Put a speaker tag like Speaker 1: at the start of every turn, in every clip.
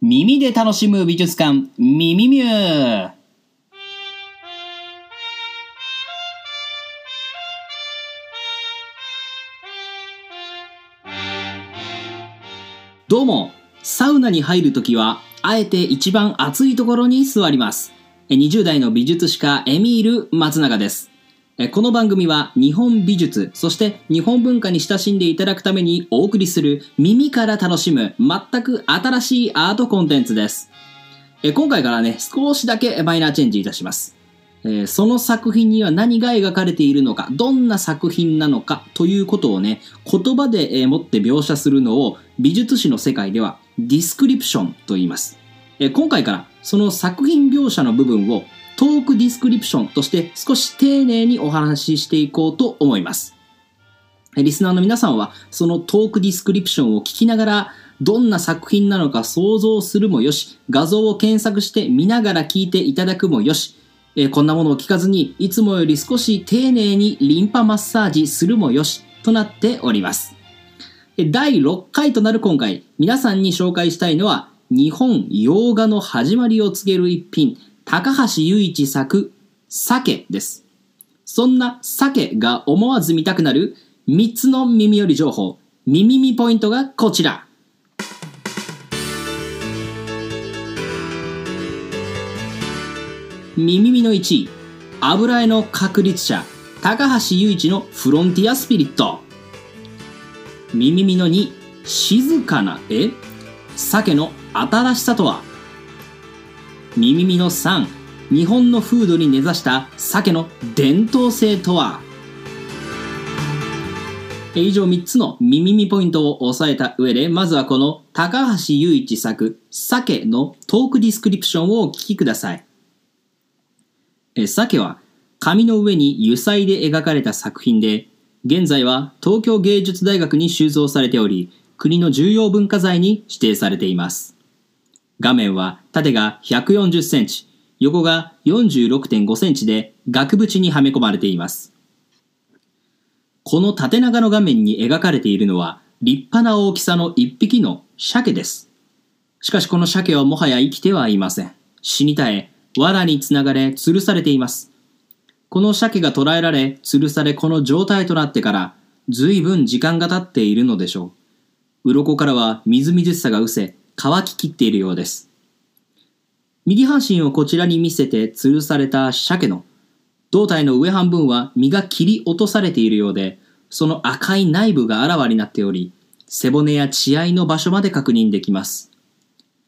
Speaker 1: 耳で楽しむ美術館、ミミミュー。どうも、サウナに入るときは、あえて一番暑いところに座ります。20代の美術史家エミール松永です。この番組は日本美術、そして日本文化に親しんでいただくためにお送りする耳から楽しむ全く新しいアートコンテンツです。今回からね、少しだけマイナーチェンジいたします。その作品には何が描かれているのか、どんな作品なのかということをね、言葉で、えーもって描写するのを美術史の世界ではディスクリプションと言います。今回からその作品描写の部分をトークディスクリプションとして少し丁寧にお話ししていこうと思います。リスナーの皆さんはそのトークディスクリプションを聞きながらどんな作品なのか想像するもよし、画像を検索して見ながら聞いていただくもよし、えーこんなものを聞かずにいつもより少し丁寧にリンパマッサージするもよしとなっております。第6回となる今回、皆さんに紹介したいのは日本洋画の始まりを告げる一品、高橋雄一作、鮭です。そんな鮭が思わず見たくなる3つの耳寄り情報、耳見ポイントがこちら。耳見の1位、油絵の確立者、高橋雄一のフロンティアスピリット。耳見の2、静かな絵鮭の新しさとは？耳見の3、日本の風土に根ざした鮭の伝統性とは？以上3つの耳見ポイントを押さえた上で、まずはこの高橋由一作、鮭のトークディスクリプションをお聞きください。え鮭は紙の上に油彩で描かれた作品で、現在は東京芸術大学に収蔵されており、国の重要文化財に指定されています。画面は縦が140センチ、横が46.5センチで額縁にはめ込まれています。この縦長の画面に描かれているのは立派な大きさの一匹の鮭です。しかしこの鮭はもはや生きてはいません。死に絶え、藁につながれ吊るされています。この鮭が捕らえられ、吊るされこの状態となってから、随分時間が経っているのでしょう。鱗からはみずみずしさが失せ、乾ききっているようです。右半身をこちらに見せて吊るされた鮭の胴体の上半分は身が切り落とされているようで、その赤い内部があらわになっており、背骨や血合いの場所まで確認できます。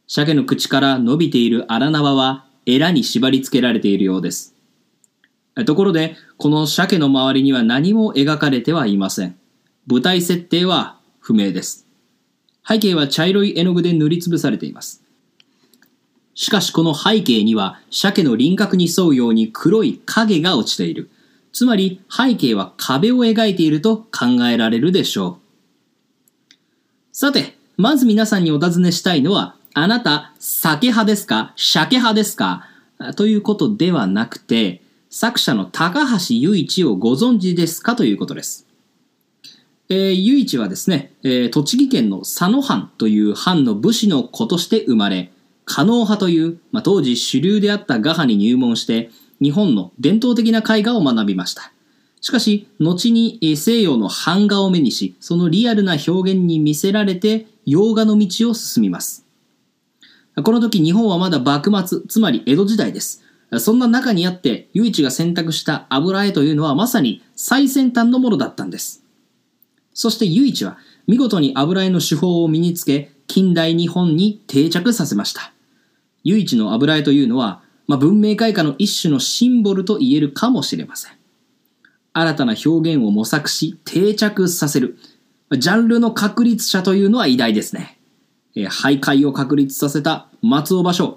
Speaker 1: 鮭の口から伸びている荒縄はエラに縛り付けられているようです。ところで、この鮭の周りには何も描かれてはいません。舞台設定は不明です。背景は茶色い絵の具で塗りつぶされています。しかしこの背景には鮭の輪郭に沿うように黒い影が落ちている。つまり背景は壁を描いていると考えられるでしょう。さて、まず皆さんにお尋ねしたいのは、あなた、鮭派ですか？鮭派ですか？ということではなくて、作者の高橋雄一をご存知ですか？ということです。えー、雄一はですね、えー栃木県の佐野藩という藩の武士の子として生まれ、狩野派という、まあ、当時主流であった画派に入門して、日本の伝統的な絵画を学びました。しかし、後に西洋の版画を目にし、そのリアルな表現に見せられて、洋画の道を進みます。この時日本はまだ幕末、つまり江戸時代です。そんな中にあって、雄一が選択した油絵というのはまさに最先端のものだったんです。そして雄一は見事に油絵の手法を身につけ、近代日本に定着させました。雄一の油絵というのは、まあ、文明開化の一種のシンボルと言えるかもしれません。新たな表現を模索し定着させる。ジャンルの確立者というのは偉大ですね。えー俳諧を確立させた松尾芭蕉。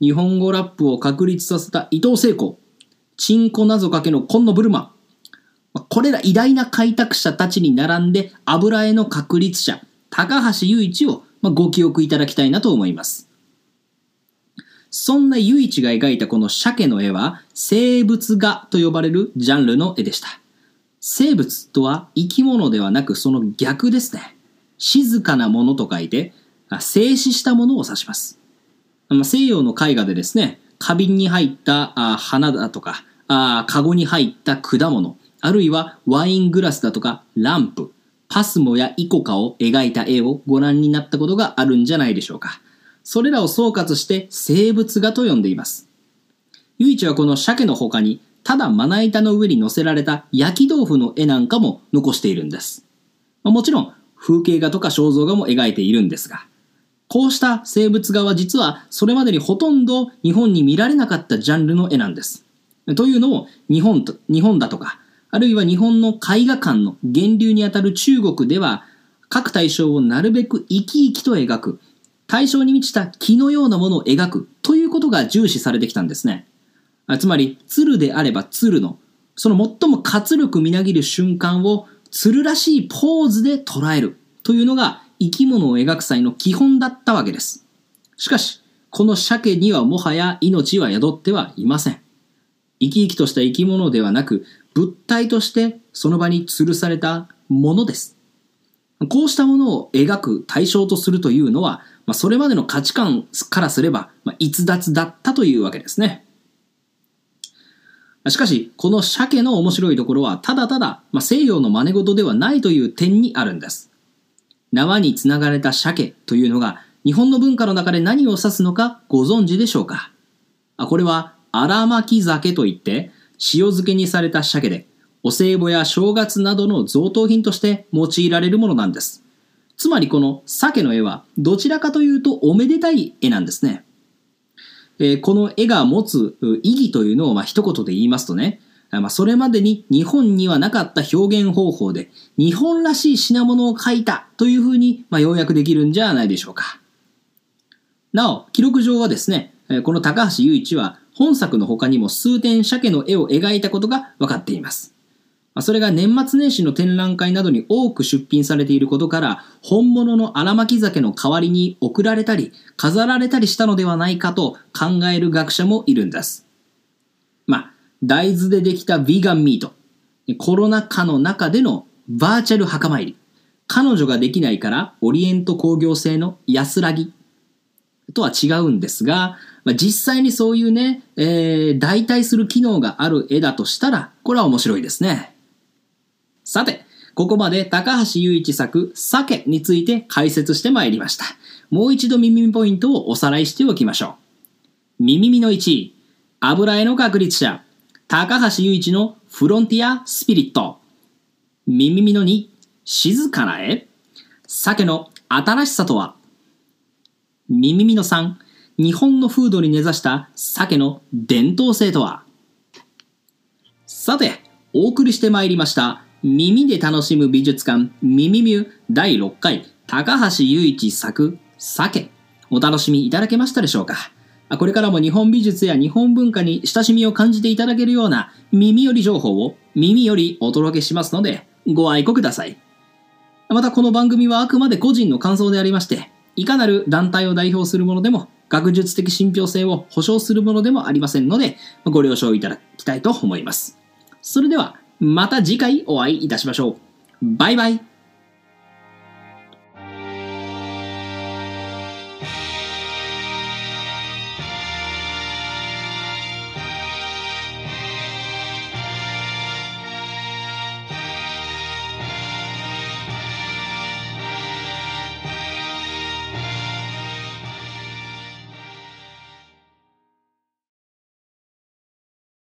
Speaker 1: 日本語ラップを確立させた伊藤聖子。チンコ謎かけの今野ブルマ。これら偉大な開拓者たちに並んで油絵の確立者、高橋雄一をご記憶いただきたいなと思います。そんな雄一が描いたこの鮭の絵は生物画と呼ばれるジャンルの絵でした。生物とは生き物ではなくその逆ですね。静かなものと書いて、静止したものを指します。西洋の絵画でですね、花瓶に入った花だとか、あカゴに入った果物、あるいはワイングラスだとかランプ、パスモやイコカを描いた絵をご覧になったことがあるんじゃないでしょうか。それらを総括して生物画と呼んでいます。唯一はこの鮭の他に、ただまな板の上に乗せられた焼き豆腐の絵なんかも残しているんです。もちろん、風景画とか肖像画も描いているんですが、こうした生物画は実はそれまでにほとんど日本に見られなかったジャンルの絵なんです。というのも、日本と、日本だとか、あるいは日本の絵画館の源流にあたる中国では、各対象をなるべく生き生きと描く、対象に満ちた木のようなものを描くということが重視されてきたんですね。つまり、鶴であれば鶴の、その最も活力みなぎる瞬間を鶴らしいポーズで捉えるというのが生き物を描く際の基本だったわけです。しかし、この鮭にはもはや命は宿ってはいません。生き生きとした生き物ではなく、物体としてその場に吊るされたものです。こうしたものを描く対象とするというのは、まあ、それまでの価値観からすれば、まあ、逸脱だったというわけですね。しかし、この鮭の面白いところは、ただただ、まあ、西洋の真似事ではないという点にあるんです。縄につながれた鮭というのが、日本の文化の中で何を指すのかご存知でしょうか？これは、荒巻酒といって、塩漬けにされた鮭で、お歳暮や正月などの贈答品として用いられるものなんです。つまりこの鮭の絵は、どちらかというとおめでたい絵なんですね。え、この絵が持つ意義というのを、まあ、一言で言いますとね、まあ、それまでに日本にはなかった表現方法で、日本らしい品物を描いたというふうに、まあ、要約できるんじゃないでしょうか。なお、記録上はですね、この高橋雄一は本作の他にも数点鮭の絵を描いたことが分かっています。それが年末年始の展覧会などに多く出品されていることから、本物の荒巻酒の代わりに贈られたり、飾られたりしたのではないかと考える学者もいるんです。まあ、大豆でできたヴィーガンミート、コロナ禍の中でのバーチャル墓参り、彼女ができないからオリエント工業製の安らぎとは違うんですが、まあ、実際にそういうね、えー、代替する機能がある絵だとしたら、これは面白いですね。さて、ここまで高橋雄一作、鮭について解説してまいりました。もう一度耳ポイントをおさらいしておきましょう。耳の1位、油絵の確立者、高橋雄一のフロンティアスピリット。耳の2、静かな絵、鮭の新しさとは？耳の3、日本の風土に根ざした鮭の伝統性とは？さて、お送りしてまいりました耳で楽しむ美術館耳ミュ第6回高橋雄一作鮭。お楽しみいただけましたでしょうか？これからも日本美術や日本文化に親しみを感じていただけるような耳寄り情報を耳よりお届けしますのでご愛顧ください。またこの番組はあくまで個人の感想でありまして、いかなる団体を代表するものでも学術的信憑性を保証するものでもありませんので、ご了承いただきたいと思います。それでは、また次回お会いいたしましょう。バイバイ。